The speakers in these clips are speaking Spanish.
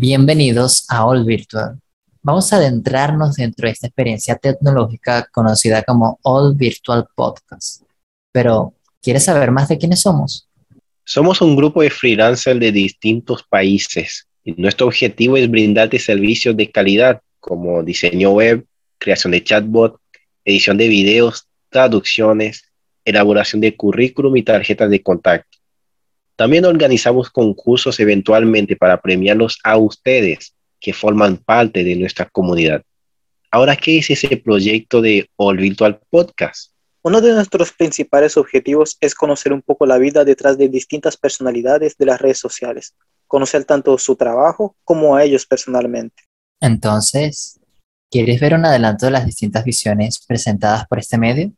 Bienvenidos a All Virtual. Vamos a adentrarnos dentro de esta experiencia tecnológica conocida como All Virtual Podcast. Pero, ¿quieres saber más de quiénes somos? Somos un grupo de freelancers de distintos países y nuestro objetivo es brindarte servicios de calidad como diseño web, creación de chatbot, edición de videos, traducciones, elaboración de currículum y tarjetas de contacto. También organizamos concursos eventualmente para premiarlos a ustedes que forman parte de nuestra comunidad. Ahora, ¿qué es ese proyecto de All Virtual Podcast? Uno de nuestros principales objetivos es conocer un poco la vida detrás de distintas personalidades de las redes sociales, conocer tanto su trabajo como a ellos personalmente. Entonces, ¿quieres ver un adelanto de las distintas visiones presentadas por este medio?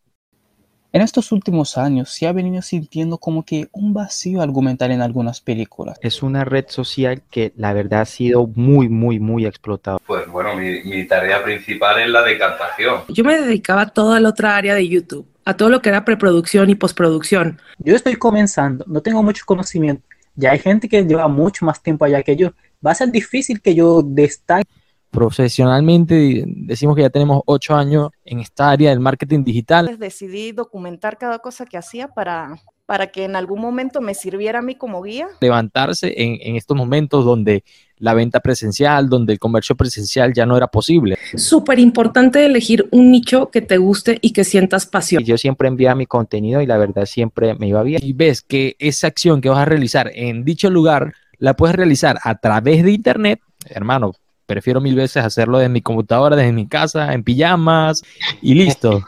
En estos últimos años se ha venido sintiendo como que un vacío argumental en algunas películas. Es una red social que la verdad ha sido muy, muy, muy explotada. Pues bueno, mi, mi tarea principal es la de captación. Yo me dedicaba a toda la otra área de YouTube, a todo lo que era preproducción y postproducción. Yo estoy comenzando, no tengo mucho conocimiento. Ya hay gente que lleva mucho más tiempo allá que yo. Va a ser difícil que yo destaque profesionalmente decimos que ya tenemos ocho años en esta área del marketing digital. Decidí documentar cada cosa que hacía para, para que en algún momento me sirviera a mí como guía. Levantarse en, en estos momentos donde la venta presencial, donde el comercio presencial ya no era posible. Súper importante elegir un nicho que te guste y que sientas pasión. Yo siempre enviaba mi contenido y la verdad siempre me iba bien. Y ves que esa acción que vas a realizar en dicho lugar la puedes realizar a través de internet, hermano, prefiero mil veces hacerlo desde mi computadora, desde mi casa, en pijamas y listo.